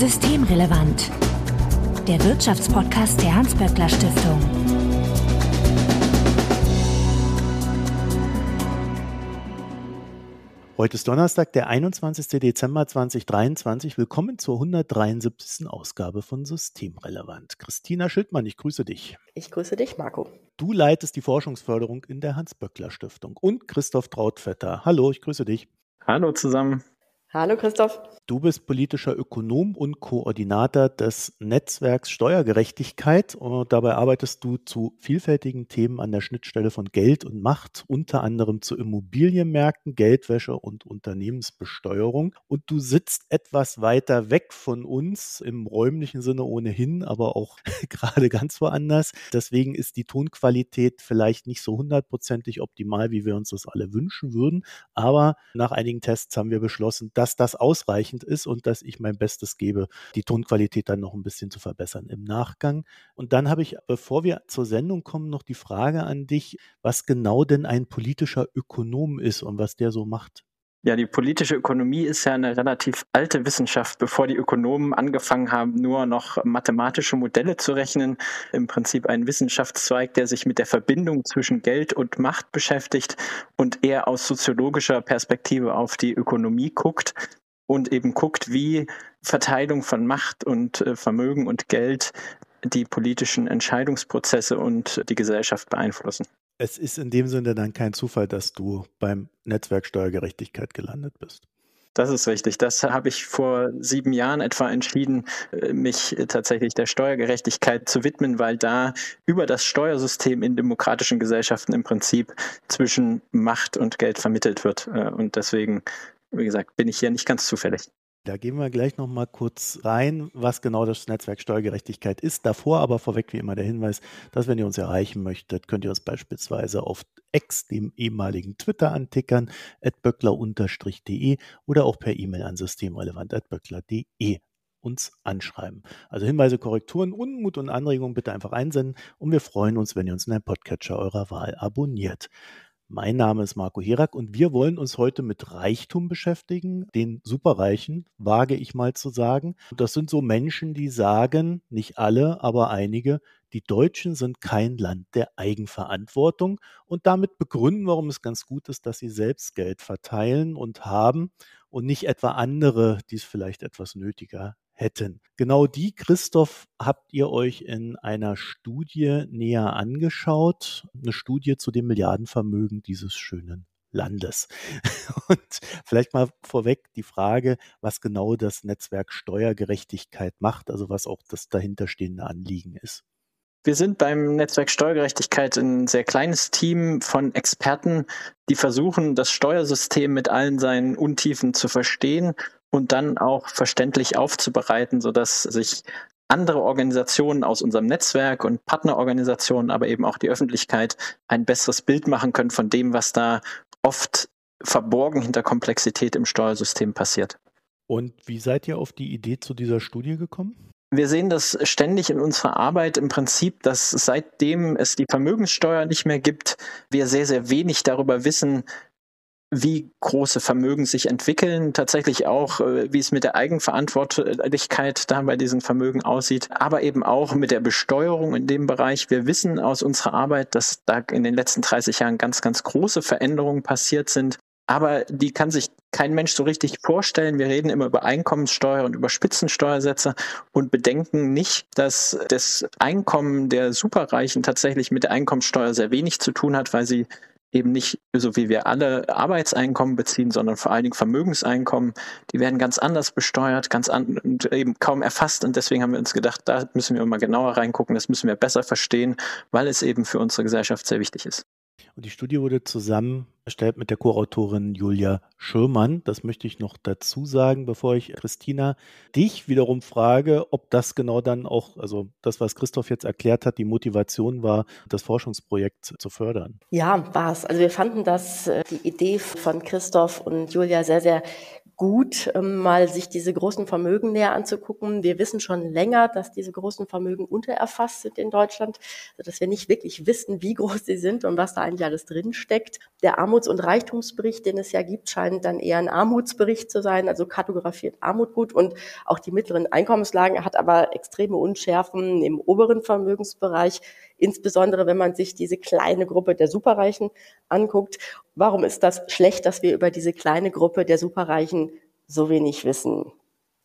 Systemrelevant. Der Wirtschaftspodcast der Hans-Böckler Stiftung. Heute ist Donnerstag, der 21. Dezember 2023. Willkommen zur 173. Ausgabe von Systemrelevant. Christina Schildmann, ich grüße dich. Ich grüße dich, Marco. Du leitest die Forschungsförderung in der Hans-Böckler Stiftung. Und Christoph Trautvetter. Hallo, ich grüße dich. Hallo zusammen. Hallo Christoph. Du bist politischer Ökonom und Koordinator des Netzwerks Steuergerechtigkeit und dabei arbeitest du zu vielfältigen Themen an der Schnittstelle von Geld und Macht, unter anderem zu Immobilienmärkten, Geldwäsche und Unternehmensbesteuerung. Und du sitzt etwas weiter weg von uns im räumlichen Sinne ohnehin, aber auch gerade ganz woanders. Deswegen ist die Tonqualität vielleicht nicht so hundertprozentig optimal, wie wir uns das alle wünschen würden. Aber nach einigen Tests haben wir beschlossen, dass das ausreichend ist und dass ich mein Bestes gebe, die Tonqualität dann noch ein bisschen zu verbessern im Nachgang. Und dann habe ich, bevor wir zur Sendung kommen, noch die Frage an dich, was genau denn ein politischer Ökonom ist und was der so macht. Ja, die politische Ökonomie ist ja eine relativ alte Wissenschaft, bevor die Ökonomen angefangen haben, nur noch mathematische Modelle zu rechnen. Im Prinzip ein Wissenschaftszweig, der sich mit der Verbindung zwischen Geld und Macht beschäftigt und eher aus soziologischer Perspektive auf die Ökonomie guckt und eben guckt, wie Verteilung von Macht und äh, Vermögen und Geld die politischen Entscheidungsprozesse und die Gesellschaft beeinflussen. Es ist in dem Sinne dann kein Zufall, dass du beim Netzwerk Steuergerechtigkeit gelandet bist. Das ist richtig. Das habe ich vor sieben Jahren etwa entschieden, äh, mich tatsächlich der Steuergerechtigkeit zu widmen, weil da über das Steuersystem in demokratischen Gesellschaften im Prinzip zwischen Macht und Geld vermittelt wird. Äh, und deswegen wie gesagt, bin ich hier nicht ganz zufällig. Da gehen wir gleich noch mal kurz rein, was genau das Netzwerk Steuergerechtigkeit ist. Davor aber vorweg wie immer der Hinweis, dass wenn ihr uns erreichen möchtet, könnt ihr uns beispielsweise auf X, dem ehemaligen Twitter, antickern, böckler-de oder auch per E-Mail an systemrelevant.böckler.de uns anschreiben. Also Hinweise, Korrekturen, Unmut und Anregungen bitte einfach einsenden und wir freuen uns, wenn ihr uns in einem Podcatcher eurer Wahl abonniert. Mein Name ist Marco Herak und wir wollen uns heute mit Reichtum beschäftigen, den Superreichen, wage ich mal zu sagen. Das sind so Menschen, die sagen, nicht alle, aber einige, die Deutschen sind kein Land der Eigenverantwortung und damit begründen, warum es ganz gut ist, dass sie selbst Geld verteilen und haben und nicht etwa andere, die es vielleicht etwas nötiger hätten. Genau die, Christoph, habt ihr euch in einer Studie näher angeschaut. Eine Studie zu dem Milliardenvermögen dieses schönen Landes. Und vielleicht mal vorweg die Frage, was genau das Netzwerk Steuergerechtigkeit macht, also was auch das dahinterstehende Anliegen ist. Wir sind beim Netzwerk Steuergerechtigkeit ein sehr kleines Team von Experten, die versuchen, das Steuersystem mit allen seinen Untiefen zu verstehen und dann auch verständlich aufzubereiten, sodass sich andere Organisationen aus unserem Netzwerk und Partnerorganisationen, aber eben auch die Öffentlichkeit ein besseres Bild machen können von dem, was da oft verborgen hinter Komplexität im Steuersystem passiert. Und wie seid ihr auf die Idee zu dieser Studie gekommen? Wir sehen das ständig in unserer Arbeit im Prinzip, dass seitdem es die Vermögenssteuer nicht mehr gibt, wir sehr, sehr wenig darüber wissen, wie große Vermögen sich entwickeln, tatsächlich auch, äh, wie es mit der Eigenverantwortlichkeit da bei diesen Vermögen aussieht, aber eben auch mit der Besteuerung in dem Bereich. Wir wissen aus unserer Arbeit, dass da in den letzten 30 Jahren ganz, ganz große Veränderungen passiert sind. Aber die kann sich kein Mensch so richtig vorstellen. Wir reden immer über Einkommenssteuer und über Spitzensteuersätze und bedenken nicht, dass das Einkommen der Superreichen tatsächlich mit der Einkommenssteuer sehr wenig zu tun hat, weil sie eben nicht so wie wir alle Arbeitseinkommen beziehen, sondern vor allen Dingen Vermögenseinkommen. Die werden ganz anders besteuert, ganz an, und eben kaum erfasst. Und deswegen haben wir uns gedacht, da müssen wir mal genauer reingucken, das müssen wir besser verstehen, weil es eben für unsere Gesellschaft sehr wichtig ist. Und die Studie wurde zusammengestellt mit der Co-Autorin Julia Schirmann. Das möchte ich noch dazu sagen, bevor ich Christina dich wiederum frage, ob das genau dann auch, also das, was Christoph jetzt erklärt hat, die Motivation war, das Forschungsprojekt zu fördern. Ja, war es. Also wir fanden das, äh, die Idee von Christoph und Julia sehr, sehr gut, ähm, mal sich diese großen Vermögen näher anzugucken. Wir wissen schon länger, dass diese großen Vermögen untererfasst sind in Deutschland, dass wir nicht wirklich wissen, wie groß sie sind und was da eigentlich alles drinsteckt. Der Armuts- und Reichtumsbericht, den es ja gibt, scheint dann eher ein Armutsbericht zu sein, also kartografiert Armut gut und auch die mittleren Einkommenslagen hat aber extreme Unschärfen im oberen Vermögensbereich, insbesondere wenn man sich diese kleine Gruppe der Superreichen anguckt. Warum ist das schlecht, dass wir über diese kleine Gruppe der Superreichen so wenig wissen?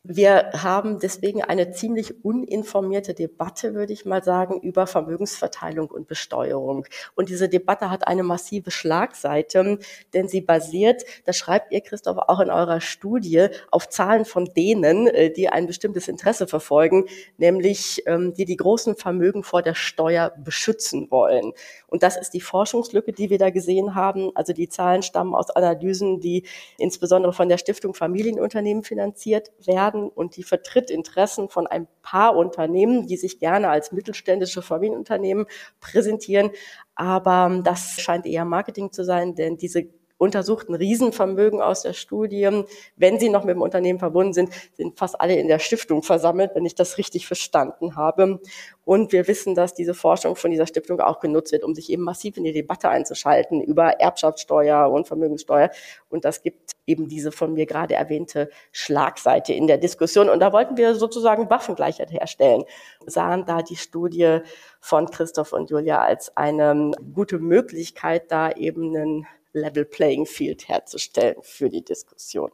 Wir haben deswegen eine ziemlich uninformierte Debatte, würde ich mal sagen, über Vermögensverteilung und Besteuerung. Und diese Debatte hat eine massive Schlagseite, denn sie basiert, das schreibt ihr, Christoph, auch in eurer Studie, auf Zahlen von denen, äh, die ein bestimmtes Interesse verfolgen, nämlich ähm, die die großen Vermögen vor der Steuer beschützen wollen. Und das ist die Forschungslücke, die wir da gesehen haben. Also die Zahlen stammen aus Analysen, die insbesondere von der Stiftung Familienunternehmen finanziert werden und die vertritt Interessen von ein paar Unternehmen, die sich gerne als mittelständische Familienunternehmen präsentieren. Aber das scheint eher Marketing zu sein, denn diese untersuchten Riesenvermögen aus der Studie, wenn sie noch mit dem Unternehmen verbunden sind, sind fast alle in der Stiftung versammelt, wenn ich das richtig verstanden habe. Und wir wissen, dass diese Forschung von dieser Stiftung auch genutzt wird, um sich eben massiv in die Debatte einzuschalten über Erbschaftssteuer und Vermögenssteuer. Und das gibt eben diese von mir gerade erwähnte Schlagseite in der Diskussion. Und da wollten wir sozusagen Waffengleichheit herstellen, sahen da die Studie von Christoph und Julia als eine gute Möglichkeit, da eben einen Level Playing Field herzustellen für die Diskussion.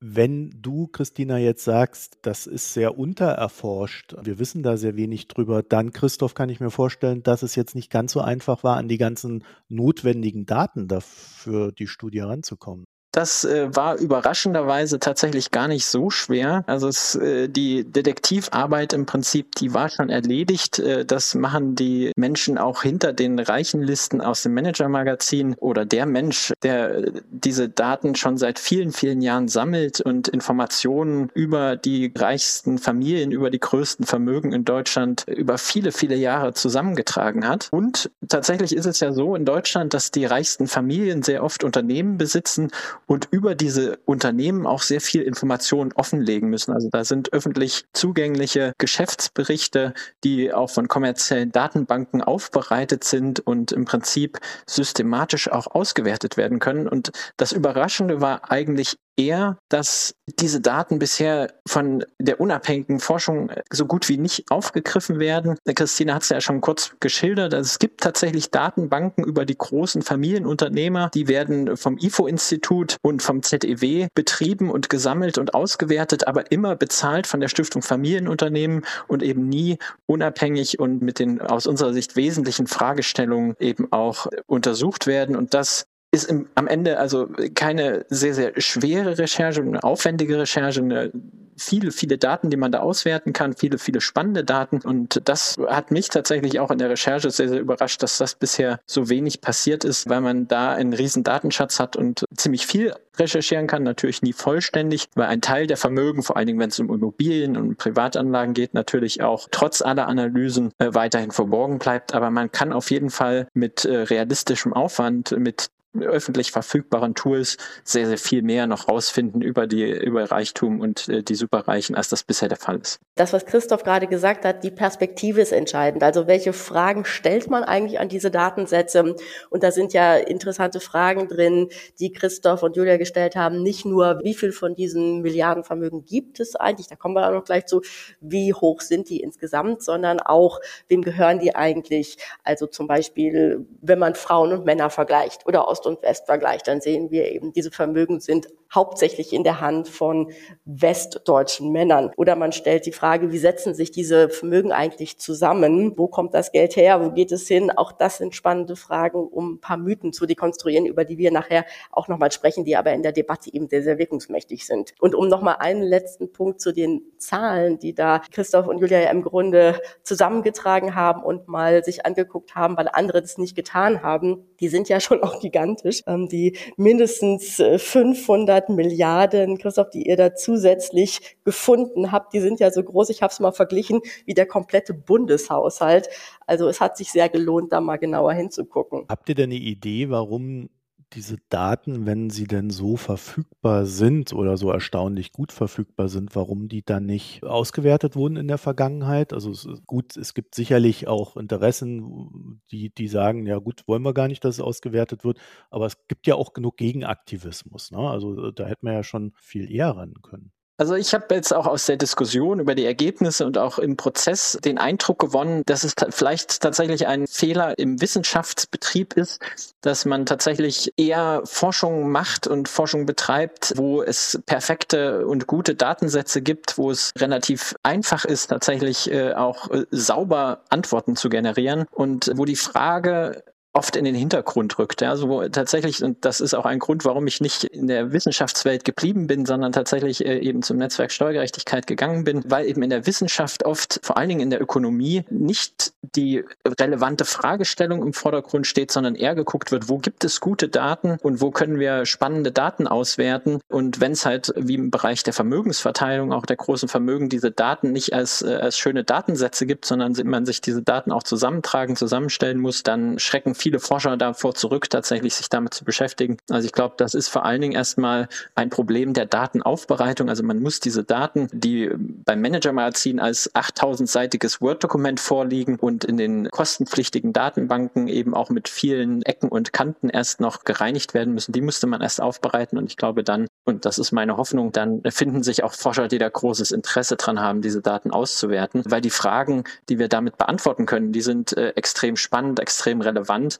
Wenn du, Christina, jetzt sagst, das ist sehr untererforscht, wir wissen da sehr wenig drüber, dann, Christoph, kann ich mir vorstellen, dass es jetzt nicht ganz so einfach war, an die ganzen notwendigen Daten dafür die Studie ranzukommen. Das äh, war überraschenderweise tatsächlich gar nicht so schwer. Also es, äh, die Detektivarbeit im Prinzip, die war schon erledigt. Äh, das machen die Menschen auch hinter den reichen Listen aus dem Manager-Magazin oder der Mensch, der äh, diese Daten schon seit vielen, vielen Jahren sammelt und Informationen über die reichsten Familien, über die größten Vermögen in Deutschland über viele, viele Jahre zusammengetragen hat. Und tatsächlich ist es ja so in Deutschland, dass die reichsten Familien sehr oft Unternehmen besitzen und über diese Unternehmen auch sehr viel Informationen offenlegen müssen. Also da sind öffentlich zugängliche Geschäftsberichte, die auch von kommerziellen Datenbanken aufbereitet sind und im Prinzip systematisch auch ausgewertet werden können. Und das Überraschende war eigentlich eher, dass diese Daten bisher von der unabhängigen Forschung so gut wie nicht aufgegriffen werden. Christine hat es ja schon kurz geschildert. Also es gibt tatsächlich Datenbanken über die großen Familienunternehmer. Die werden vom IFO-Institut und vom ZEW betrieben und gesammelt und ausgewertet, aber immer bezahlt von der Stiftung Familienunternehmen und eben nie unabhängig und mit den aus unserer Sicht wesentlichen Fragestellungen eben auch untersucht werden. Und das ist im, am Ende also keine sehr, sehr schwere Recherche, eine aufwendige Recherche, eine viele, viele Daten, die man da auswerten kann, viele, viele spannende Daten. Und das hat mich tatsächlich auch in der Recherche sehr, sehr überrascht, dass das bisher so wenig passiert ist, weil man da einen riesen Datenschatz hat und ziemlich viel recherchieren kann, natürlich nie vollständig, weil ein Teil der Vermögen, vor allen Dingen wenn es um Immobilien und Privatanlagen geht, natürlich auch trotz aller Analysen äh, weiterhin verborgen bleibt. Aber man kann auf jeden Fall mit äh, realistischem Aufwand, mit öffentlich verfügbaren Tools sehr, sehr viel mehr noch rausfinden über die, über Reichtum und äh, die Superreichen, als das bisher der Fall ist. Das, was Christoph gerade gesagt hat, die Perspektive ist entscheidend. Also welche Fragen stellt man eigentlich an diese Datensätze? Und da sind ja interessante Fragen drin, die Christoph und Julia gestellt haben. Nicht nur, wie viel von diesen Milliardenvermögen gibt es eigentlich? Da kommen wir auch noch gleich zu. Wie hoch sind die insgesamt? Sondern auch, wem gehören die eigentlich? Also zum Beispiel, wenn man Frauen und Männer vergleicht oder aus Ost und West vergleicht, dann sehen wir eben, diese Vermögen sind hauptsächlich in der Hand von westdeutschen Männern. Oder man stellt die Frage, wie setzen sich diese Vermögen eigentlich zusammen? Wo kommt das Geld her? Wo geht es hin? Auch das sind spannende Fragen, um ein paar Mythen zu dekonstruieren, über die wir nachher auch nochmal sprechen, die aber in der Debatte eben sehr, sehr wirkungsmächtig sind. Und um nochmal einen letzten Punkt zu den Zahlen, die da Christoph und Julia ja im Grunde zusammengetragen haben und mal sich angeguckt haben, weil andere das nicht getan haben, die sind ja schon auch gigantisch. Ähm, die mindestens 500 100 Milliarden, Christoph, die ihr da zusätzlich gefunden habt, die sind ja so groß, ich habe es mal verglichen, wie der komplette Bundeshaushalt. Also es hat sich sehr gelohnt, da mal genauer hinzugucken. Habt ihr denn eine Idee, warum diese Daten, wenn sie denn so verfügbar sind oder so erstaunlich gut verfügbar sind, warum die dann nicht ausgewertet wurden in der Vergangenheit? Also es gut, es gibt sicherlich auch Interessen, die, die sagen, ja gut, wollen wir gar nicht, dass es ausgewertet wird, aber es gibt ja auch genug Gegenaktivismus. Ne? Also da hätten wir ja schon viel eher ran können. Also ich habe jetzt auch aus der Diskussion über die Ergebnisse und auch im Prozess den Eindruck gewonnen, dass es vielleicht tatsächlich ein Fehler im Wissenschaftsbetrieb ist, dass man tatsächlich eher Forschung macht und Forschung betreibt, wo es perfekte und gute Datensätze gibt, wo es relativ einfach ist, tatsächlich äh, auch äh, sauber Antworten zu generieren. Und wo die Frage oft in den Hintergrund rückt. Ja, also tatsächlich, und das ist auch ein Grund, warum ich nicht in der Wissenschaftswelt geblieben bin, sondern tatsächlich äh, eben zum Netzwerk Steuergerechtigkeit gegangen bin, weil eben in der Wissenschaft oft, vor allen Dingen in der Ökonomie, nicht die relevante Fragestellung im Vordergrund steht, sondern eher geguckt wird, wo gibt es gute Daten und wo können wir spannende Daten auswerten. Und wenn es halt wie im Bereich der Vermögensverteilung, auch der großen Vermögen, diese Daten nicht als, äh, als schöne Datensätze gibt, sondern man sich diese Daten auch zusammentragen, zusammenstellen muss, dann schrecken Forscher davor zurück, tatsächlich sich damit zu beschäftigen. Also ich glaube, das ist vor allen Dingen erstmal ein Problem der Datenaufbereitung. Also man muss diese Daten, die beim Manager-Magazin als 8000-seitiges Word-Dokument vorliegen und in den kostenpflichtigen Datenbanken eben auch mit vielen Ecken und Kanten erst noch gereinigt werden müssen, die musste man erst aufbereiten. Und ich glaube dann, und das ist meine Hoffnung, dann finden sich auch Forscher, die da großes Interesse dran haben, diese Daten auszuwerten, weil die Fragen, die wir damit beantworten können, die sind äh, extrem spannend, extrem relevant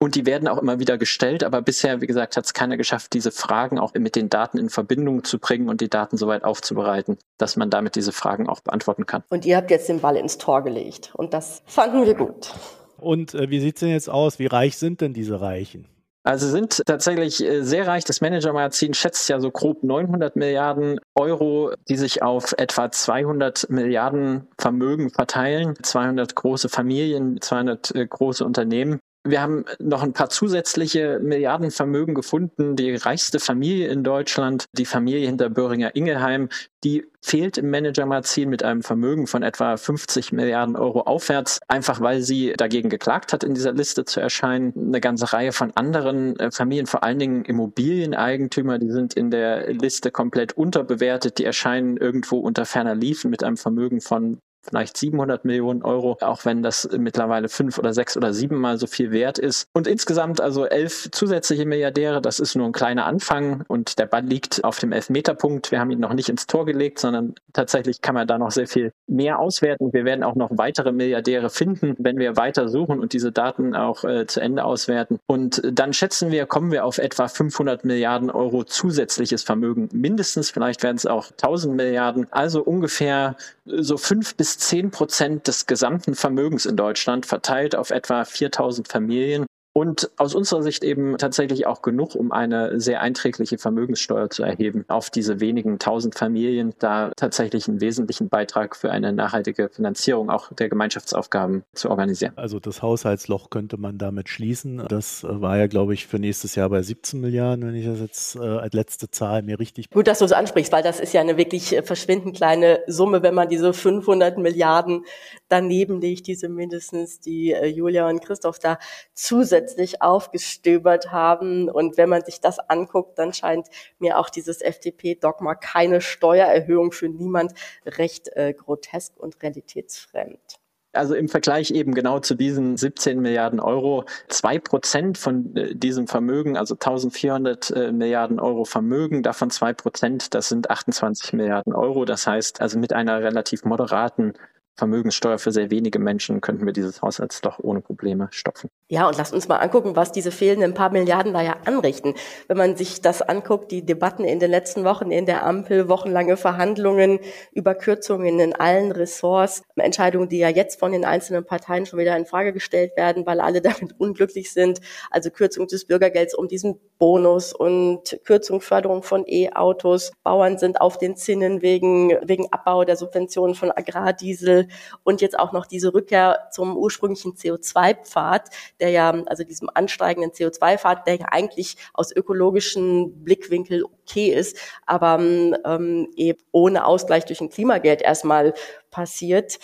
und die werden auch immer wieder gestellt, aber bisher, wie gesagt, hat es keiner geschafft, diese Fragen auch mit den Daten in Verbindung zu bringen und die Daten so weit aufzubereiten, dass man damit diese Fragen auch beantworten kann. Und ihr habt jetzt den Ball ins Tor gelegt und das fanden wir gut. Und äh, wie sieht es denn jetzt aus? Wie reich sind denn diese Reichen? Also sind tatsächlich äh, sehr reich. Das Manager-Magazin schätzt ja so grob 900 Milliarden Euro, die sich auf etwa 200 Milliarden Vermögen verteilen. 200 große Familien, 200 äh, große Unternehmen. Wir haben noch ein paar zusätzliche Milliardenvermögen gefunden. Die reichste Familie in Deutschland, die Familie hinter Böhringer Ingelheim, die fehlt im Manager-Magazin mit einem Vermögen von etwa 50 Milliarden Euro aufwärts, einfach weil sie dagegen geklagt hat, in dieser Liste zu erscheinen. Eine ganze Reihe von anderen äh, Familien, vor allen Dingen Immobilieneigentümer, die sind in der Liste komplett unterbewertet. Die erscheinen irgendwo unter ferner Liefen mit einem Vermögen von vielleicht 700 Millionen Euro, auch wenn das mittlerweile fünf oder sechs oder siebenmal so viel wert ist. Und insgesamt also elf zusätzliche Milliardäre, das ist nur ein kleiner Anfang und der Ball liegt auf dem Elfmeterpunkt. Wir haben ihn noch nicht ins Tor gelegt, sondern tatsächlich kann man da noch sehr viel mehr auswerten. Wir werden auch noch weitere Milliardäre finden, wenn wir weiter suchen und diese Daten auch äh, zu Ende auswerten. Und dann schätzen wir, kommen wir auf etwa 500 Milliarden Euro zusätzliches Vermögen. Mindestens, vielleicht werden es auch 1000 Milliarden. Also ungefähr so fünf bis zehn Prozent des gesamten Vermögens in Deutschland verteilt auf etwa 4000 Familien und aus unserer Sicht eben tatsächlich auch genug, um eine sehr einträgliche Vermögenssteuer zu erheben auf diese wenigen tausend Familien, da tatsächlich einen wesentlichen Beitrag für eine nachhaltige Finanzierung auch der Gemeinschaftsaufgaben zu organisieren. Also das Haushaltsloch könnte man damit schließen. Das äh, war ja, glaube ich, für nächstes Jahr bei 17 Milliarden, wenn ich das jetzt äh, als letzte Zahl mir richtig. Gut, dass du es ansprichst, weil das ist ja eine wirklich äh, verschwindend kleine Summe, wenn man diese 500 Milliarden daneben legt, diese mindestens, die äh, Julia und Christoph da zusätzlich aufgestöbert haben. Und wenn man sich das anguckt, dann scheint mir auch dieses FDP-Dogma keine Steuererhöhung für niemand recht äh, grotesk und realitätsfremd. Also im Vergleich eben genau zu diesen 17 Milliarden Euro, zwei Prozent von äh, diesem Vermögen, also 1400 äh, Milliarden Euro Vermögen, davon zwei Prozent, das sind 28 Milliarden Euro. Das heißt, also mit einer relativ moderaten Vermögenssteuer für sehr wenige Menschen könnten wir dieses Haushaltsloch ohne Probleme stopfen. Ja, und lasst uns mal angucken, was diese fehlenden paar Milliarden da ja anrichten. Wenn man sich das anguckt, die Debatten in den letzten Wochen in der Ampel, wochenlange Verhandlungen über Kürzungen in allen Ressorts, Entscheidungen, die ja jetzt von den einzelnen Parteien schon wieder in Frage gestellt werden, weil alle damit unglücklich sind. Also Kürzung des Bürgergelds um diesen Bonus und Kürzung, Förderung von E-Autos. Bauern sind auf den Zinnen wegen, wegen Abbau der Subventionen von Agrardiesel und jetzt auch noch diese Rückkehr zum ursprünglichen CO2-Pfad der ja, also diesem ansteigenden CO2-Pfad, der ja eigentlich aus ökologischen Blickwinkel okay ist, aber ähm, eben ohne Ausgleich durch ein Klimageld erstmal passiert.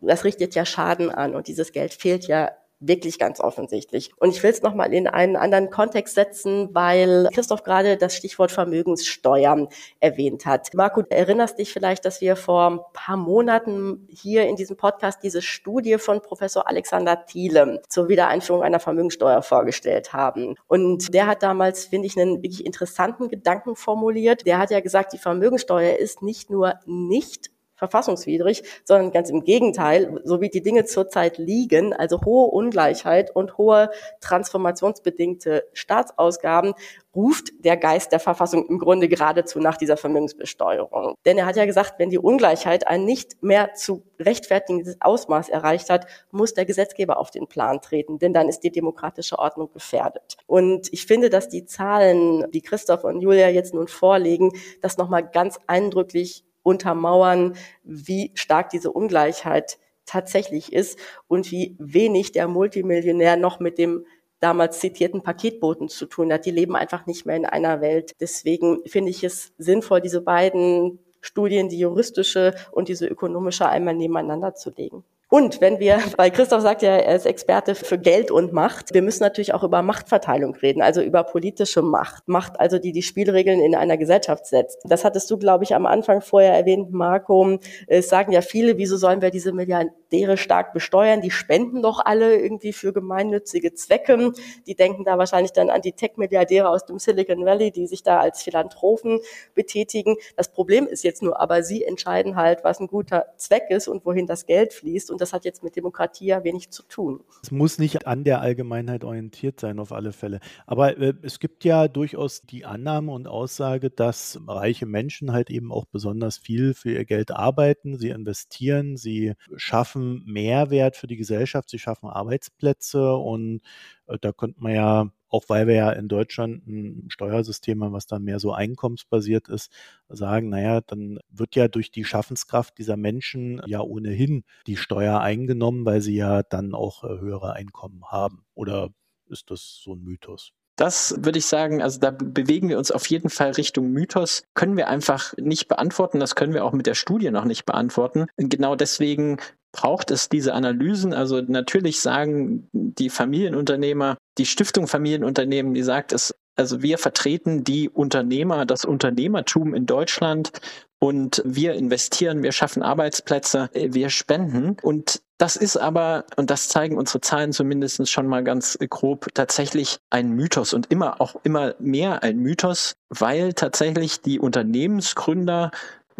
Das richtet ja Schaden an und dieses Geld fehlt ja wirklich ganz offensichtlich. Und ich will es nochmal in einen anderen Kontext setzen, weil Christoph gerade das Stichwort Vermögenssteuern erwähnt hat. Marco, erinnerst dich vielleicht, dass wir vor ein paar Monaten hier in diesem Podcast diese Studie von Professor Alexander Thiele zur Wiedereinführung einer Vermögenssteuer vorgestellt haben. Und der hat damals, finde ich, einen wirklich interessanten Gedanken formuliert. Der hat ja gesagt, die Vermögenssteuer ist nicht nur nicht verfassungswidrig, sondern ganz im Gegenteil, so wie die Dinge zurzeit liegen, also hohe Ungleichheit und hohe transformationsbedingte Staatsausgaben, ruft der Geist der Verfassung im Grunde geradezu nach dieser Vermögensbesteuerung. Denn er hat ja gesagt, wenn die Ungleichheit ein nicht mehr zu rechtfertigendes Ausmaß erreicht hat, muss der Gesetzgeber auf den Plan treten, denn dann ist die demokratische Ordnung gefährdet. Und ich finde, dass die Zahlen, die Christoph und Julia jetzt nun vorlegen, das nochmal ganz eindrücklich untermauern, wie stark diese Ungleichheit tatsächlich ist und wie wenig der Multimillionär noch mit dem damals zitierten Paketboten zu tun hat. Die leben einfach nicht mehr in einer Welt. Deswegen finde ich es sinnvoll, diese beiden Studien, die juristische und diese ökonomische, einmal nebeneinander zu legen. Und wenn wir, weil Christoph sagt ja, er ist Experte für Geld und Macht, wir müssen natürlich auch über Machtverteilung reden, also über politische Macht. Macht also, die die Spielregeln in einer Gesellschaft setzt. Das hattest du, glaube ich, am Anfang vorher erwähnt, Marco. Es sagen ja viele, wieso sollen wir diese Milliardäre stark besteuern? Die spenden doch alle irgendwie für gemeinnützige Zwecke. Die denken da wahrscheinlich dann an die Tech-Milliardäre aus dem Silicon Valley, die sich da als Philanthropen betätigen. Das Problem ist jetzt nur, aber sie entscheiden halt, was ein guter Zweck ist und wohin das Geld fließt. Und das hat jetzt mit Demokratie ja wenig zu tun. Es muss nicht an der Allgemeinheit orientiert sein, auf alle Fälle. Aber äh, es gibt ja durchaus die Annahme und Aussage, dass reiche Menschen halt eben auch besonders viel für ihr Geld arbeiten. Sie investieren, sie schaffen Mehrwert für die Gesellschaft, sie schaffen Arbeitsplätze und äh, da könnte man ja auch weil wir ja in Deutschland ein Steuersystem haben, was dann mehr so einkommensbasiert ist, sagen, naja, dann wird ja durch die Schaffenskraft dieser Menschen ja ohnehin die Steuer eingenommen, weil sie ja dann auch äh, höhere Einkommen haben. Oder ist das so ein Mythos? Das würde ich sagen, also da bewegen wir uns auf jeden Fall Richtung Mythos. Können wir einfach nicht beantworten. Das können wir auch mit der Studie noch nicht beantworten. Genau deswegen braucht es diese Analysen. Also natürlich sagen die Familienunternehmer, die Stiftung Familienunternehmen, die sagt es, also wir vertreten die Unternehmer, das Unternehmertum in Deutschland und wir investieren, wir schaffen Arbeitsplätze, wir spenden. Und das ist aber, und das zeigen unsere Zahlen zumindest schon mal ganz grob, tatsächlich ein Mythos und immer auch immer mehr ein Mythos, weil tatsächlich die Unternehmensgründer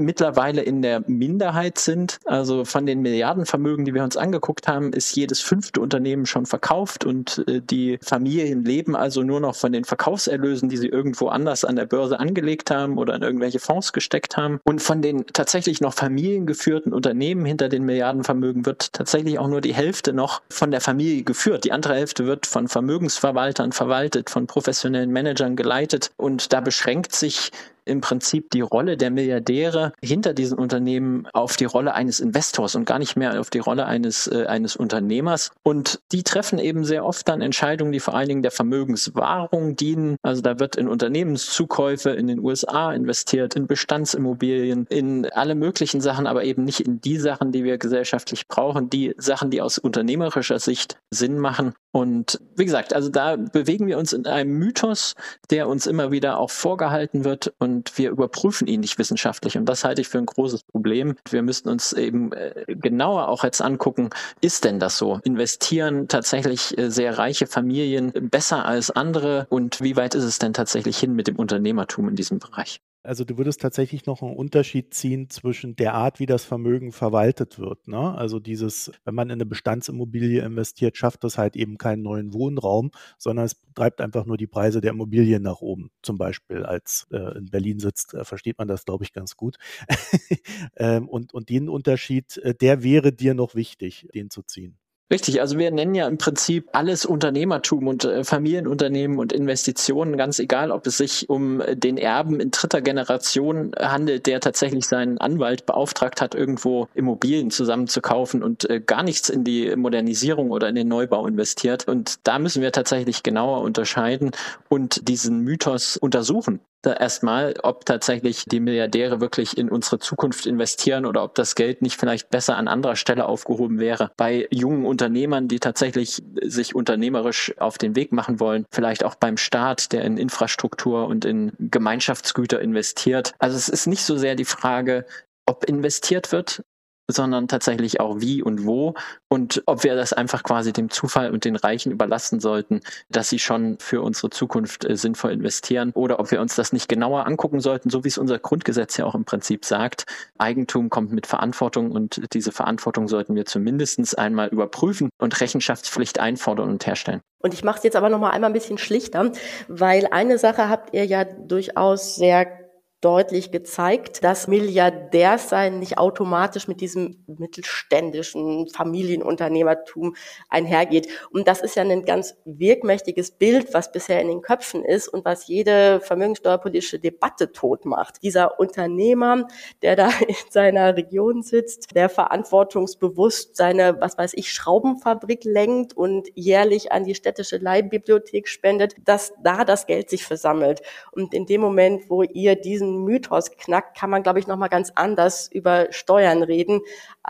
mittlerweile in der Minderheit sind. Also von den Milliardenvermögen, die wir uns angeguckt haben, ist jedes fünfte Unternehmen schon verkauft und äh, die Familien leben also nur noch von den Verkaufserlösen, die sie irgendwo anders an der Börse angelegt haben oder in irgendwelche Fonds gesteckt haben. Und von den tatsächlich noch familiengeführten Unternehmen hinter den Milliardenvermögen wird tatsächlich auch nur die Hälfte noch von der Familie geführt. Die andere Hälfte wird von Vermögensverwaltern verwaltet, von professionellen Managern geleitet und da beschränkt sich im Prinzip die Rolle der Milliardäre hinter diesen Unternehmen auf die Rolle eines Investors und gar nicht mehr auf die Rolle eines, äh, eines Unternehmers. Und die treffen eben sehr oft dann Entscheidungen, die vor allen Dingen der Vermögenswahrung dienen. Also da wird in Unternehmenszukäufe in den USA investiert, in Bestandsimmobilien, in alle möglichen Sachen, aber eben nicht in die Sachen, die wir gesellschaftlich brauchen, die Sachen, die aus unternehmerischer Sicht Sinn machen. Und wie gesagt, also da bewegen wir uns in einem Mythos, der uns immer wieder auch vorgehalten wird und wir überprüfen ihn nicht wissenschaftlich. Und das halte ich für ein großes Problem. Wir müssten uns eben äh, genauer auch jetzt angucken, ist denn das so? Investieren tatsächlich äh, sehr reiche Familien besser als andere? Und wie weit ist es denn tatsächlich hin mit dem Unternehmertum in diesem Bereich? Also du würdest tatsächlich noch einen Unterschied ziehen zwischen der Art, wie das Vermögen verwaltet wird. Ne? Also dieses, wenn man in eine Bestandsimmobilie investiert, schafft das halt eben keinen neuen Wohnraum, sondern es treibt einfach nur die Preise der Immobilien nach oben. Zum Beispiel als äh, in Berlin sitzt, äh, versteht man das, glaube ich, ganz gut. ähm, und, und den Unterschied, äh, der wäre dir noch wichtig, den zu ziehen. Richtig, also wir nennen ja im Prinzip alles Unternehmertum und äh, Familienunternehmen und Investitionen, ganz egal, ob es sich um äh, den Erben in dritter Generation handelt, der tatsächlich seinen Anwalt beauftragt hat, irgendwo Immobilien zusammenzukaufen und äh, gar nichts in die Modernisierung oder in den Neubau investiert. Und da müssen wir tatsächlich genauer unterscheiden und diesen Mythos untersuchen. Da erstmal, ob tatsächlich die Milliardäre wirklich in unsere Zukunft investieren oder ob das Geld nicht vielleicht besser an anderer Stelle aufgehoben wäre. Bei jungen Unternehmern, die tatsächlich sich unternehmerisch auf den Weg machen wollen, vielleicht auch beim Staat, der in Infrastruktur und in Gemeinschaftsgüter investiert. Also es ist nicht so sehr die Frage, ob investiert wird, sondern tatsächlich auch wie und wo und ob wir das einfach quasi dem Zufall und den Reichen überlassen sollten, dass sie schon für unsere Zukunft äh, sinnvoll investieren oder ob wir uns das nicht genauer angucken sollten, so wie es unser Grundgesetz ja auch im Prinzip sagt. Eigentum kommt mit Verantwortung und diese Verantwortung sollten wir zumindest einmal überprüfen und Rechenschaftspflicht einfordern und herstellen. Und ich mache es jetzt aber noch mal einmal ein bisschen schlichter, weil eine Sache habt ihr ja durchaus sehr deutlich gezeigt, dass Milliardärsein nicht automatisch mit diesem mittelständischen Familienunternehmertum einhergeht. Und das ist ja ein ganz wirkmächtiges Bild, was bisher in den Köpfen ist und was jede vermögenssteuerpolitische Debatte tot macht. Dieser Unternehmer, der da in seiner Region sitzt, der verantwortungsbewusst seine, was weiß ich, Schraubenfabrik lenkt und jährlich an die städtische Leihbibliothek spendet, dass da das Geld sich versammelt. Und in dem Moment, wo ihr diesen diesen Mythos knackt, kann man, glaube ich, nochmal ganz anders über Steuern reden,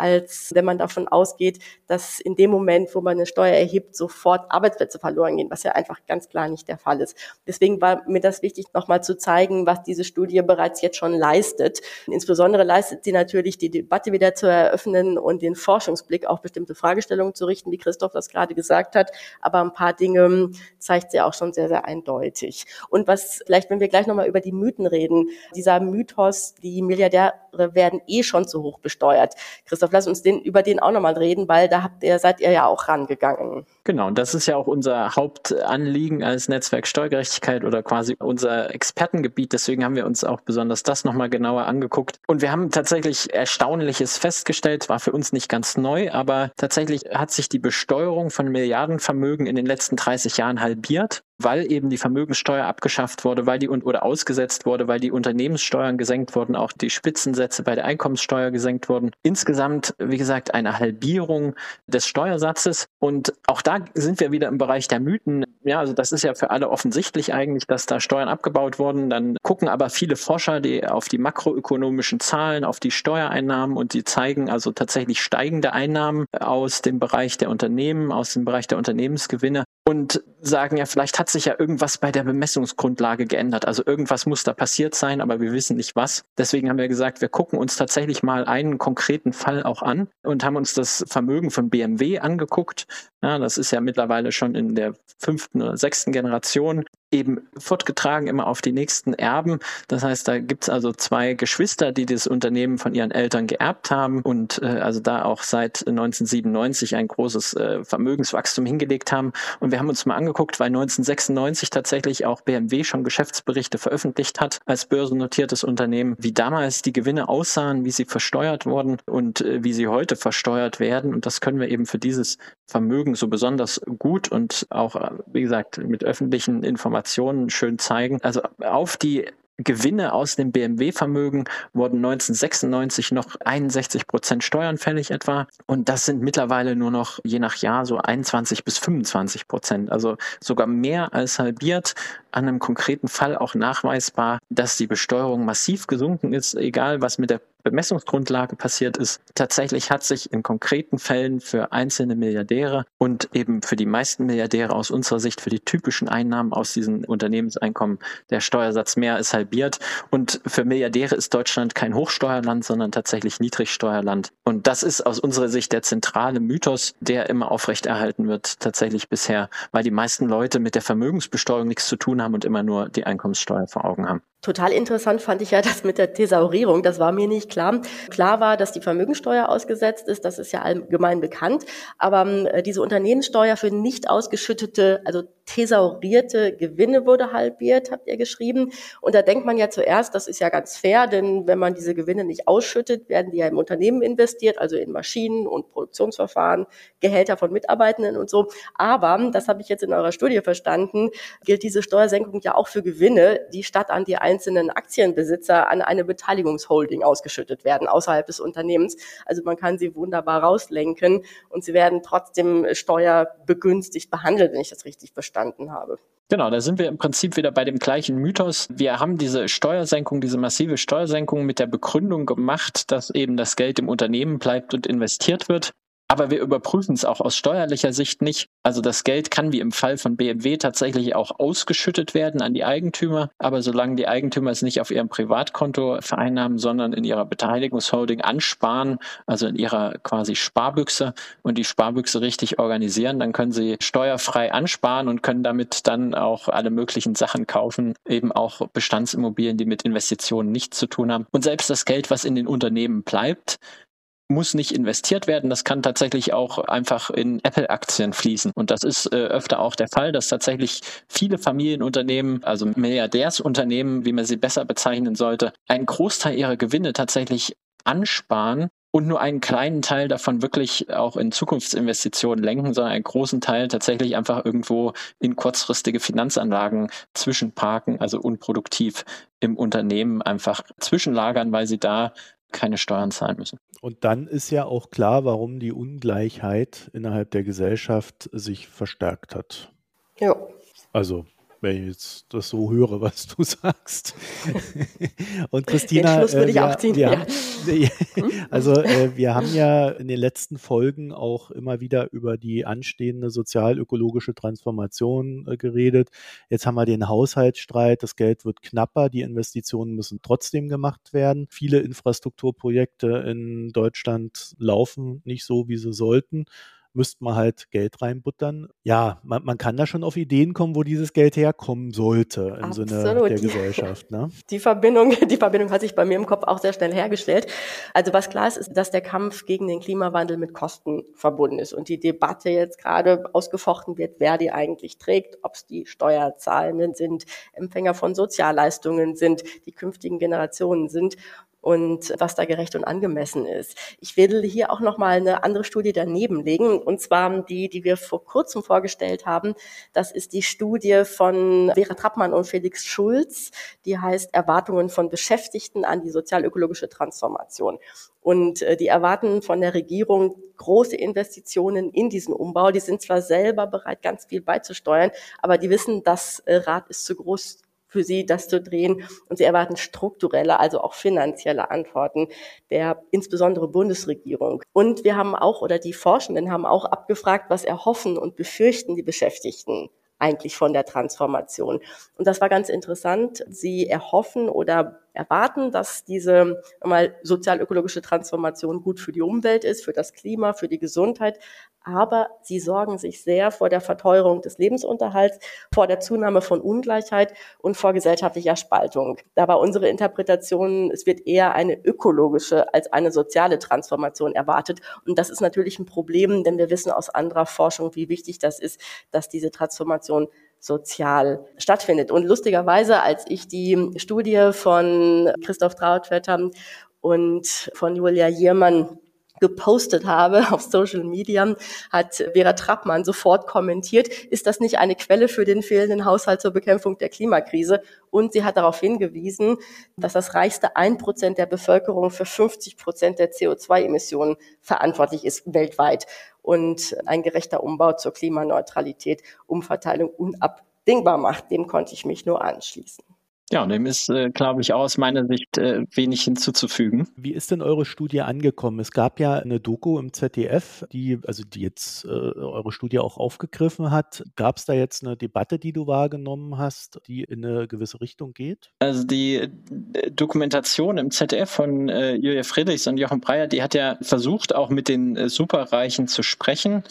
als wenn man davon ausgeht, dass in dem Moment, wo man eine Steuer erhebt, sofort Arbeitsplätze verloren gehen, was ja einfach ganz klar nicht der Fall ist. Deswegen war mir das wichtig, nochmal zu zeigen, was diese Studie bereits jetzt schon leistet. Insbesondere leistet sie natürlich, die Debatte wieder zu eröffnen und den Forschungsblick auf bestimmte Fragestellungen zu richten, wie Christoph das gerade gesagt hat. Aber ein paar Dinge zeigt sie auch schon sehr, sehr eindeutig. Und was vielleicht, wenn wir gleich nochmal über die Mythen reden, dieser Mythos, die Milliardäre werden eh schon zu hoch besteuert. Christoph, lass uns den, über den auch nochmal reden, weil da habt ihr, seid ihr ja auch rangegangen. Genau, und das ist ja auch unser Hauptanliegen als Netzwerk Steuergerechtigkeit oder quasi unser Expertengebiet. Deswegen haben wir uns auch besonders das nochmal genauer angeguckt. Und wir haben tatsächlich Erstaunliches festgestellt, war für uns nicht ganz neu, aber tatsächlich hat sich die Besteuerung von Milliardenvermögen in den letzten 30 Jahren halbiert weil eben die Vermögenssteuer abgeschafft wurde, weil die oder ausgesetzt wurde, weil die Unternehmenssteuern gesenkt wurden, auch die Spitzensätze bei der Einkommenssteuer gesenkt wurden. Insgesamt, wie gesagt, eine Halbierung des Steuersatzes. Und auch da sind wir wieder im Bereich der Mythen. Ja, also das ist ja für alle offensichtlich eigentlich, dass da Steuern abgebaut wurden. Dann gucken aber viele Forscher die auf die makroökonomischen Zahlen, auf die Steuereinnahmen und die zeigen also tatsächlich steigende Einnahmen aus dem Bereich der Unternehmen, aus dem Bereich der Unternehmensgewinne und sagen ja, vielleicht hat sich ja irgendwas bei der Bemessungsgrundlage geändert. Also irgendwas muss da passiert sein, aber wir wissen nicht was. Deswegen haben wir gesagt, wir gucken uns tatsächlich mal einen konkreten Fall auch an und haben uns das Vermögen von BMW angeguckt. Ja, das ist ja mittlerweile schon in der fünften oder sechsten Generation eben fortgetragen immer auf die nächsten Erben. Das heißt, da gibt's also zwei Geschwister, die das Unternehmen von ihren Eltern geerbt haben und äh, also da auch seit 1997 ein großes äh, Vermögenswachstum hingelegt haben. Und wir haben uns mal angeguckt, weil 1996 tatsächlich auch BMW schon Geschäftsberichte veröffentlicht hat als börsennotiertes Unternehmen, wie damals die Gewinne aussahen, wie sie versteuert wurden und äh, wie sie heute versteuert werden. Und das können wir eben für dieses Vermögen so besonders gut und auch, äh, wie gesagt, mit öffentlichen Informationen Informationen schön zeigen. Also auf die Gewinne aus dem BMW-Vermögen wurden 1996 noch 61 Prozent Steuern fällig etwa. Und das sind mittlerweile nur noch je nach Jahr so 21 bis 25 Prozent. Also sogar mehr als halbiert. An einem konkreten Fall auch nachweisbar, dass die Besteuerung massiv gesunken ist, egal was mit der Bemessungsgrundlage passiert ist. Tatsächlich hat sich in konkreten Fällen für einzelne Milliardäre und eben für die meisten Milliardäre aus unserer Sicht für die typischen Einnahmen aus diesen Unternehmenseinkommen der Steuersatz mehr als halbiert. Und für Milliardäre ist Deutschland kein Hochsteuerland, sondern tatsächlich Niedrigsteuerland. Und das ist aus unserer Sicht der zentrale Mythos, der immer aufrechterhalten wird, tatsächlich bisher, weil die meisten Leute mit der Vermögensbesteuerung nichts zu tun haben und immer nur die Einkommenssteuer vor Augen haben. Total interessant fand ich ja das mit der Thesaurierung. Das war mir nicht klar. Klar war, dass die Vermögensteuer ausgesetzt ist. Das ist ja allgemein bekannt. Aber äh, diese Unternehmenssteuer für nicht ausgeschüttete, also thesaurierte Gewinne wurde halbiert, habt ihr geschrieben. Und da denkt man ja zuerst, das ist ja ganz fair, denn wenn man diese Gewinne nicht ausschüttet, werden die ja im Unternehmen investiert, also in Maschinen und Produktionsverfahren, Gehälter von Mitarbeitenden und so. Aber, das habe ich jetzt in eurer Studie verstanden, gilt diese Steuersenkung ja auch für Gewinne, die statt an die einzelnen Aktienbesitzer an eine Beteiligungsholding ausgeschüttet werden außerhalb des Unternehmens. Also man kann sie wunderbar rauslenken und sie werden trotzdem steuerbegünstigt behandelt, wenn ich das richtig verstanden habe. Genau, da sind wir im Prinzip wieder bei dem gleichen Mythos. Wir haben diese Steuersenkung, diese massive Steuersenkung mit der Begründung gemacht, dass eben das Geld im Unternehmen bleibt und investiert wird. Aber wir überprüfen es auch aus steuerlicher Sicht nicht. Also das Geld kann wie im Fall von BMW tatsächlich auch ausgeschüttet werden an die Eigentümer. Aber solange die Eigentümer es nicht auf ihrem Privatkonto vereinnahmen, sondern in ihrer Beteiligungsholding ansparen, also in ihrer quasi Sparbüchse und die Sparbüchse richtig organisieren, dann können sie steuerfrei ansparen und können damit dann auch alle möglichen Sachen kaufen, eben auch Bestandsimmobilien, die mit Investitionen nichts zu tun haben. Und selbst das Geld, was in den Unternehmen bleibt, muss nicht investiert werden. Das kann tatsächlich auch einfach in Apple-Aktien fließen. Und das ist äh, öfter auch der Fall, dass tatsächlich viele Familienunternehmen, also Milliardärsunternehmen, wie man sie besser bezeichnen sollte, einen Großteil ihrer Gewinne tatsächlich ansparen und nur einen kleinen Teil davon wirklich auch in Zukunftsinvestitionen lenken, sondern einen großen Teil tatsächlich einfach irgendwo in kurzfristige Finanzanlagen zwischenparken, also unproduktiv im Unternehmen einfach zwischenlagern, weil sie da keine Steuern zahlen müssen. Und dann ist ja auch klar, warum die Ungleichheit innerhalb der Gesellschaft sich verstärkt hat. Ja. Also wenn ich jetzt das so höre, was du sagst. Und Christina, den Schluss würde ich äh, wir, auch ziehen. Wir, ja. also äh, wir haben ja in den letzten Folgen auch immer wieder über die anstehende sozial-ökologische Transformation äh, geredet. Jetzt haben wir den Haushaltsstreit, das Geld wird knapper, die Investitionen müssen trotzdem gemacht werden. Viele Infrastrukturprojekte in Deutschland laufen nicht so, wie sie sollten müsste man halt Geld reinbuttern. Ja, man, man, kann da schon auf Ideen kommen, wo dieses Geld herkommen sollte im Absolut. Sinne der Gesellschaft. Ne? Die Verbindung, die Verbindung hat sich bei mir im Kopf auch sehr schnell hergestellt. Also was klar ist, ist, dass der Kampf gegen den Klimawandel mit Kosten verbunden ist und die Debatte jetzt gerade ausgefochten wird, wer die eigentlich trägt, ob es die Steuerzahlenden sind, Empfänger von Sozialleistungen sind, die künftigen Generationen sind und was da gerecht und angemessen ist. Ich will hier auch noch mal eine andere Studie daneben legen und zwar die, die wir vor kurzem vorgestellt haben. Das ist die Studie von Vera Trappmann und Felix Schulz. Die heißt Erwartungen von Beschäftigten an die sozialökologische Transformation. Und äh, die erwarten von der Regierung große Investitionen in diesen Umbau. Die sind zwar selber bereit, ganz viel beizusteuern, aber die wissen, das äh, Rad ist zu groß für sie, das zu drehen. Und sie erwarten strukturelle, also auch finanzielle Antworten der insbesondere Bundesregierung. Und wir haben auch, oder die Forschenden haben auch abgefragt, was erhoffen und befürchten die Beschäftigten eigentlich von der Transformation. Und das war ganz interessant. Sie erhoffen oder erwarten, dass diese mal sozial-ökologische Transformation gut für die Umwelt ist, für das Klima, für die Gesundheit. Aber sie sorgen sich sehr vor der Verteuerung des Lebensunterhalts, vor der Zunahme von Ungleichheit und vor gesellschaftlicher Spaltung. Da war unsere Interpretation, es wird eher eine ökologische als eine soziale Transformation erwartet. Und das ist natürlich ein Problem, denn wir wissen aus anderer Forschung, wie wichtig das ist, dass diese Transformation sozial stattfindet. Und lustigerweise, als ich die Studie von Christoph Trautvetter und von Julia Jiermann gepostet habe auf Social Media, hat Vera Trappmann sofort kommentiert, ist das nicht eine Quelle für den fehlenden Haushalt zur Bekämpfung der Klimakrise? Und sie hat darauf hingewiesen, dass das reichste ein Prozent der Bevölkerung für 50 Prozent der CO2-Emissionen verantwortlich ist weltweit. Und ein gerechter Umbau zur Klimaneutralität, Umverteilung unabdingbar macht. Dem konnte ich mich nur anschließen. Ja, dem ist, äh, glaube ich, aus meiner Sicht äh, wenig hinzuzufügen. Wie ist denn eure Studie angekommen? Es gab ja eine Doku im ZDF, die, also die jetzt äh, eure Studie auch aufgegriffen hat. Gab es da jetzt eine Debatte, die du wahrgenommen hast, die in eine gewisse Richtung geht? Also die äh, Dokumentation im ZDF von äh, Julia Friedrichs und Jochen Breyer, die hat ja versucht, auch mit den äh, Superreichen zu sprechen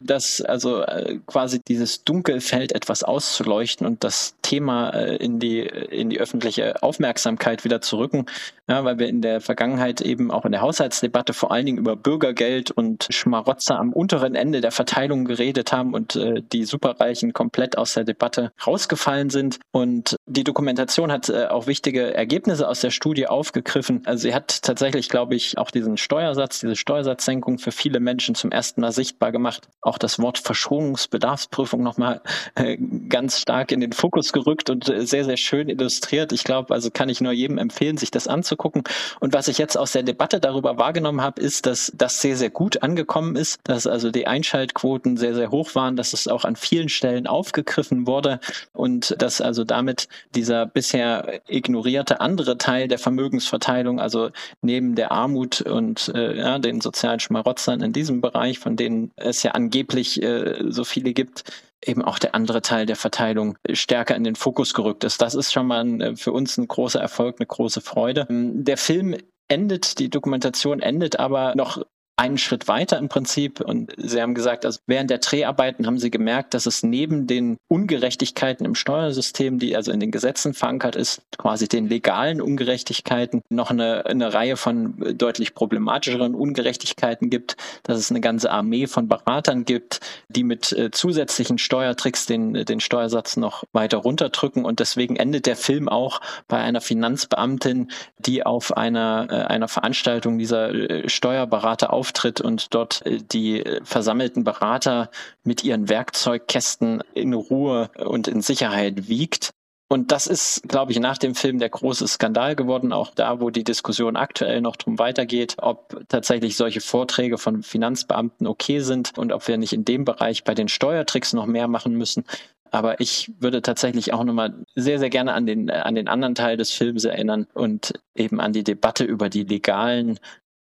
dass also äh, quasi dieses Dunkelfeld etwas auszuleuchten und das Thema äh, in die in die öffentliche Aufmerksamkeit wieder zu rücken. Ja, weil wir in der Vergangenheit eben auch in der Haushaltsdebatte vor allen Dingen über Bürgergeld und Schmarotzer am unteren Ende der Verteilung geredet haben und äh, die Superreichen komplett aus der Debatte rausgefallen sind. Und die Dokumentation hat äh, auch wichtige Ergebnisse aus der Studie aufgegriffen. Also sie hat tatsächlich, glaube ich, auch diesen Steuersatz, diese Steuersatzsenkung für viele Menschen zum ersten Mal sichtbar gemacht. Auch das Wort Verschonungsbedarfsprüfung nochmal äh, ganz stark in den Fokus gerückt und äh, sehr, sehr schön illustriert. Ich glaube, also kann ich nur jedem empfehlen, sich das anzugucken. Und was ich jetzt aus der Debatte darüber wahrgenommen habe, ist, dass das sehr, sehr gut angekommen ist, dass also die Einschaltquoten sehr, sehr hoch waren, dass es auch an vielen Stellen aufgegriffen wurde und dass also damit dieser bisher ignorierte andere Teil der Vermögensverteilung, also neben der Armut und äh, ja, den sozialen Schmarotzern in diesem Bereich, von denen es ja angeblich äh, so viele gibt, eben auch der andere Teil der Verteilung stärker in den Fokus gerückt ist. Das ist schon mal ein, äh, für uns ein großer Erfolg, eine große Freude. Ähm, der Film endet, die Dokumentation endet aber noch einen Schritt weiter im Prinzip. Und Sie haben gesagt, also während der Dreharbeiten haben Sie gemerkt, dass es neben den Ungerechtigkeiten im Steuersystem, die also in den Gesetzen verankert ist, quasi den legalen Ungerechtigkeiten, noch eine, eine Reihe von deutlich problematischeren Ungerechtigkeiten gibt, dass es eine ganze Armee von Beratern gibt, die mit äh, zusätzlichen Steuertricks den, den Steuersatz noch weiter runterdrücken. Und deswegen endet der Film auch bei einer Finanzbeamtin, die auf einer, äh, einer Veranstaltung dieser äh, Steuerberater auf auftritt und dort äh, die äh, versammelten Berater mit ihren Werkzeugkästen in Ruhe und in Sicherheit wiegt. Und das ist, glaube ich, nach dem Film der große Skandal geworden, auch da, wo die Diskussion aktuell noch drum weitergeht, ob tatsächlich solche Vorträge von Finanzbeamten okay sind und ob wir nicht in dem Bereich bei den Steuertricks noch mehr machen müssen. Aber ich würde tatsächlich auch nochmal sehr, sehr gerne an den, an den anderen Teil des Films erinnern und eben an die Debatte über die legalen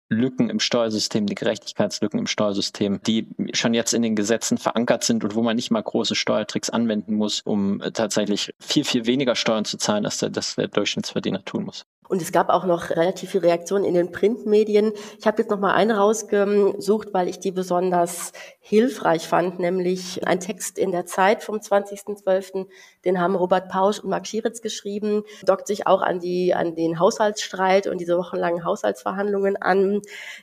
Lücken im Steuersystem, die Gerechtigkeitslücken im Steuersystem, die schon jetzt in den Gesetzen verankert sind und wo man nicht mal große Steuertricks anwenden muss, um tatsächlich viel, viel weniger Steuern zu zahlen, als der, das der Durchschnittsverdiener tun muss. Und es gab auch noch relativ viele Reaktionen in den Printmedien. Ich habe jetzt noch mal eine rausgesucht, weil ich die besonders hilfreich fand, nämlich ein Text in der Zeit vom 20.12., den haben Robert Pausch und Marc Schieritz geschrieben, dockt sich auch an die an den Haushaltsstreit und diese wochenlangen Haushaltsverhandlungen an.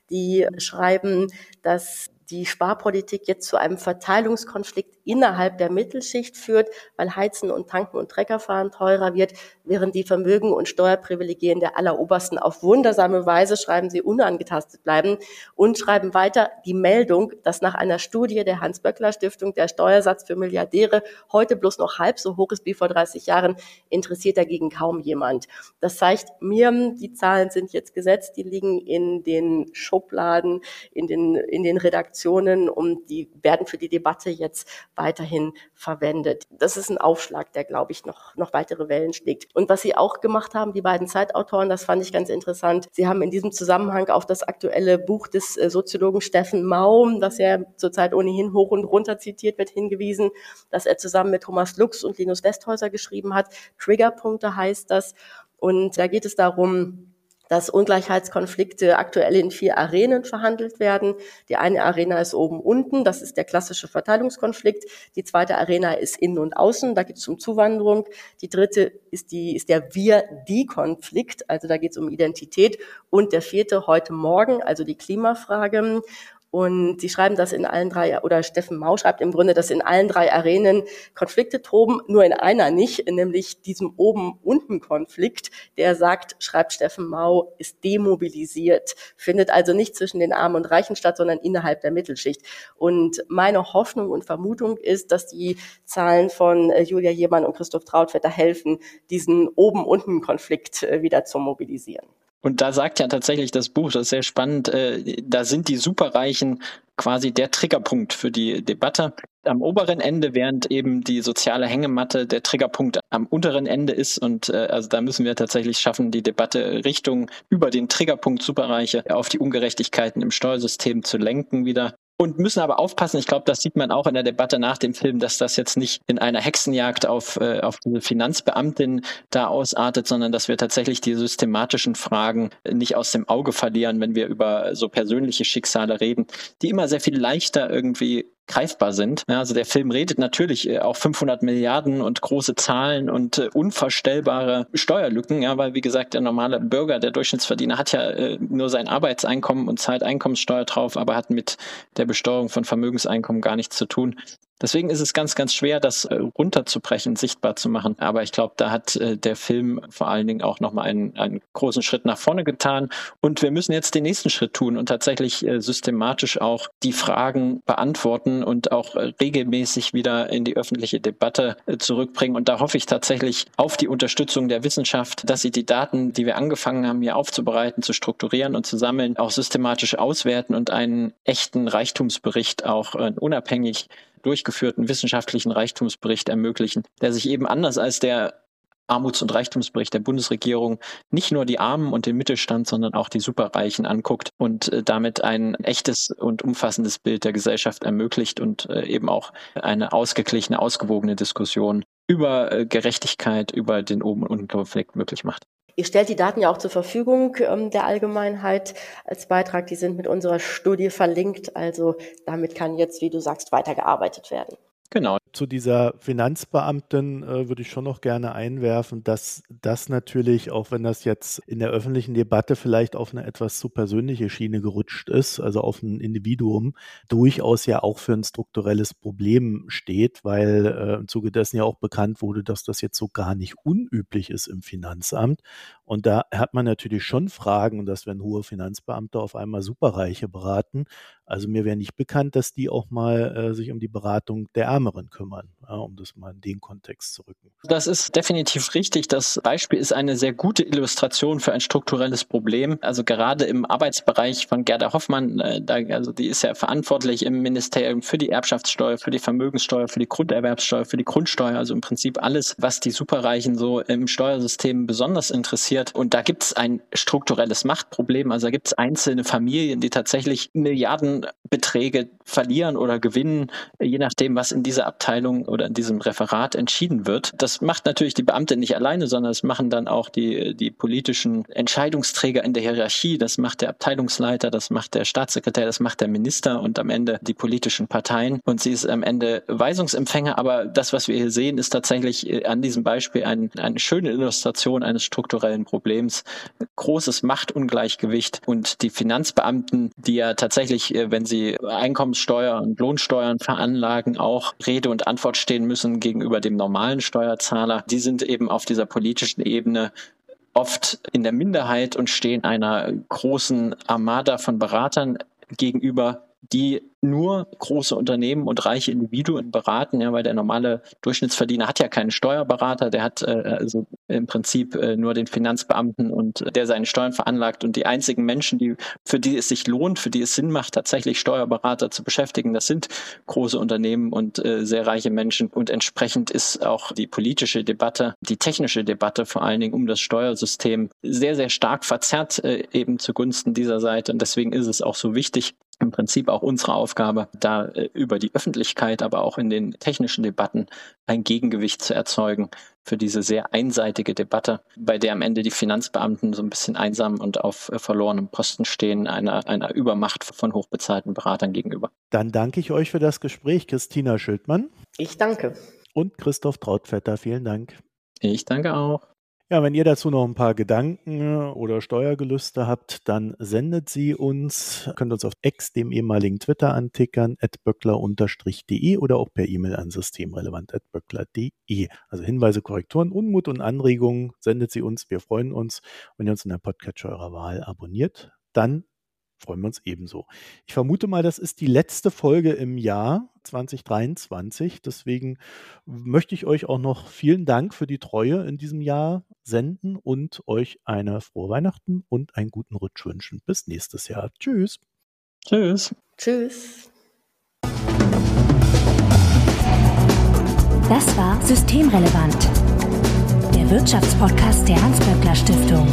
Die schreiben, dass die Sparpolitik jetzt zu einem Verteilungskonflikt innerhalb der Mittelschicht führt, weil Heizen und Tanken und Treckerfahren teurer wird, während die Vermögen und Steuerprivilegien der Allerobersten auf wundersame Weise, schreiben sie, unangetastet bleiben und schreiben weiter die Meldung, dass nach einer Studie der Hans-Böckler-Stiftung der Steuersatz für Milliardäre heute bloß noch halb so hoch ist wie vor 30 Jahren, interessiert dagegen kaum jemand. Das zeigt mir, die Zahlen sind jetzt gesetzt, die liegen in den Schubladen, in den, in den Redaktionen und die werden für die Debatte jetzt weiterhin verwendet. Das ist ein Aufschlag, der, glaube ich, noch, noch weitere Wellen schlägt. Und was Sie auch gemacht haben, die beiden Zeitautoren, das fand ich ganz interessant. Sie haben in diesem Zusammenhang auf das aktuelle Buch des äh, Soziologen Steffen Mau, das ja zurzeit ohnehin hoch und runter zitiert wird, hingewiesen, dass er zusammen mit Thomas Lux und Linus Westhäuser geschrieben hat. Triggerpunkte heißt das. Und da geht es darum, dass Ungleichheitskonflikte aktuell in vier Arenen verhandelt werden. Die eine Arena ist oben unten, das ist der klassische Verteilungskonflikt. Die zweite Arena ist innen und außen, da geht es um Zuwanderung. Die dritte ist, die, ist der Wir-Die-Konflikt, also da geht es um Identität. Und der vierte heute Morgen, also die Klimafrage. Und sie schreiben das in allen drei, oder Steffen Mau schreibt im Grunde, dass in allen drei Arenen Konflikte toben, nur in einer nicht, nämlich diesem Oben-Unten-Konflikt, der sagt, schreibt Steffen Mau, ist demobilisiert, findet also nicht zwischen den Armen und Reichen statt, sondern innerhalb der Mittelschicht. Und meine Hoffnung und Vermutung ist, dass die Zahlen von äh, Julia Jemann und Christoph Trautvetter helfen, diesen Oben-Unten-Konflikt äh, wieder zu mobilisieren. Und da sagt ja tatsächlich das Buch, das ist sehr spannend, äh, da sind die Superreichen quasi der Triggerpunkt für die Debatte. Am oberen Ende, während eben die soziale Hängematte der Triggerpunkt am unteren Ende ist. Und äh, also da müssen wir tatsächlich schaffen, die Debatte Richtung über den Triggerpunkt Superreiche auf die Ungerechtigkeiten im Steuersystem zu lenken wieder und müssen aber aufpassen. Ich glaube, das sieht man auch in der Debatte nach dem Film, dass das jetzt nicht in einer Hexenjagd auf, äh, auf diese Finanzbeamtin da ausartet, sondern dass wir tatsächlich die systematischen Fragen nicht aus dem Auge verlieren, wenn wir über so persönliche Schicksale reden, die immer sehr viel leichter irgendwie greifbar sind. Ja, also der Film redet natürlich äh, auch 500 Milliarden und große Zahlen und äh, unvorstellbare Steuerlücken, ja, weil wie gesagt der normale Bürger, der Durchschnittsverdiener hat ja äh, nur sein Arbeitseinkommen und zahlt Einkommenssteuer drauf, aber hat mit der Besteuerung von Vermögenseinkommen gar nichts zu tun. Deswegen ist es ganz, ganz schwer, das äh, runterzubrechen, sichtbar zu machen. Aber ich glaube, da hat äh, der Film vor allen Dingen auch nochmal einen, einen großen Schritt nach vorne getan. Und wir müssen jetzt den nächsten Schritt tun und tatsächlich äh, systematisch auch die Fragen beantworten und auch regelmäßig wieder in die öffentliche Debatte zurückbringen. Und da hoffe ich tatsächlich auf die Unterstützung der Wissenschaft, dass sie die Daten, die wir angefangen haben, hier aufzubereiten, zu strukturieren und zu sammeln, auch systematisch auswerten und einen echten Reichtumsbericht auch unabhängig durchgeführten wissenschaftlichen Reichtumsbericht ermöglichen, der sich eben anders als der Armuts- und Reichtumsbericht der Bundesregierung nicht nur die Armen und den Mittelstand, sondern auch die Superreichen anguckt und äh, damit ein echtes und umfassendes Bild der Gesellschaft ermöglicht und äh, eben auch eine ausgeglichene, ausgewogene Diskussion über äh, Gerechtigkeit, über den Oben- und Unten-Konflikt möglich macht. Ihr stellt die Daten ja auch zur Verfügung ähm, der Allgemeinheit als Beitrag. Die sind mit unserer Studie verlinkt. Also damit kann jetzt, wie du sagst, weitergearbeitet werden. Genau. Zu dieser Finanzbeamtin äh, würde ich schon noch gerne einwerfen, dass das natürlich, auch wenn das jetzt in der öffentlichen Debatte vielleicht auf eine etwas zu persönliche Schiene gerutscht ist, also auf ein Individuum, durchaus ja auch für ein strukturelles Problem steht, weil äh, im Zuge dessen ja auch bekannt wurde, dass das jetzt so gar nicht unüblich ist im Finanzamt. Und da hat man natürlich schon Fragen, dass wenn hohe Finanzbeamte auf einmal Superreiche beraten, also mir wäre nicht bekannt, dass die auch mal äh, sich um die Beratung der Ärmeren kümmern, ja, um das mal in den Kontext zu rücken. Das ist definitiv richtig. Das Beispiel ist eine sehr gute Illustration für ein strukturelles Problem. Also gerade im Arbeitsbereich von Gerda Hoffmann, äh, da, also die ist ja verantwortlich im Ministerium für die Erbschaftssteuer, für die Vermögenssteuer, für die Grunderwerbssteuer, für die Grundsteuer, also im Prinzip alles, was die Superreichen so im Steuersystem besonders interessiert. Und da gibt es ein strukturelles Machtproblem. Also da gibt es einzelne Familien, die tatsächlich Milliarden Beträge verlieren oder gewinnen, je nachdem, was in dieser Abteilung oder in diesem Referat entschieden wird. Das macht natürlich die Beamte nicht alleine, sondern es machen dann auch die, die politischen Entscheidungsträger in der Hierarchie. Das macht der Abteilungsleiter, das macht der Staatssekretär, das macht der Minister und am Ende die politischen Parteien. Und sie ist am Ende Weisungsempfänger. Aber das, was wir hier sehen, ist tatsächlich äh, an diesem Beispiel ein, eine schöne Illustration eines strukturellen Problems. Großes Machtungleichgewicht und die Finanzbeamten, die ja tatsächlich äh, wenn sie Einkommenssteuer und Lohnsteuern veranlagen, auch Rede und Antwort stehen müssen gegenüber dem normalen Steuerzahler. Die sind eben auf dieser politischen Ebene oft in der Minderheit und stehen einer großen Armada von Beratern gegenüber, die nur große Unternehmen und reiche Individuen beraten, ja, weil der normale Durchschnittsverdiener hat ja keinen Steuerberater, der hat äh, also im Prinzip äh, nur den Finanzbeamten und äh, der seine Steuern veranlagt. Und die einzigen Menschen, die für die es sich lohnt, für die es Sinn macht, tatsächlich Steuerberater zu beschäftigen, das sind große Unternehmen und äh, sehr reiche Menschen. Und entsprechend ist auch die politische Debatte, die technische Debatte vor allen Dingen um das Steuersystem sehr sehr stark verzerrt äh, eben zugunsten dieser Seite. Und deswegen ist es auch so wichtig, im Prinzip auch unsere Aufgabe Aufgabe, da äh, über die Öffentlichkeit, aber auch in den technischen Debatten ein Gegengewicht zu erzeugen für diese sehr einseitige Debatte, bei der am Ende die Finanzbeamten so ein bisschen einsam und auf äh, verlorenem Posten stehen, einer, einer Übermacht von hochbezahlten Beratern gegenüber. Dann danke ich euch für das Gespräch, Christina Schildmann. Ich danke. Und Christoph Trautvetter, vielen Dank. Ich danke auch. Ja, wenn ihr dazu noch ein paar Gedanken oder Steuergelüste habt, dann sendet sie uns, könnt uns auf X, dem ehemaligen Twitter antickern, böckler-de oder auch per E-Mail an systemrelevant.böckler.de. Also Hinweise, Korrekturen, Unmut und Anregungen sendet sie uns. Wir freuen uns, wenn ihr uns in der Podcatcher eurer Wahl abonniert. Dann freuen wir uns ebenso. Ich vermute mal, das ist die letzte Folge im Jahr 2023. Deswegen möchte ich euch auch noch vielen Dank für die Treue in diesem Jahr senden und euch eine frohe Weihnachten und einen guten Rutsch wünschen. Bis nächstes Jahr. Tschüss. Tschüss. Tschüss. Das war Systemrelevant, der Wirtschaftspodcast der Hans-Böckler Stiftung.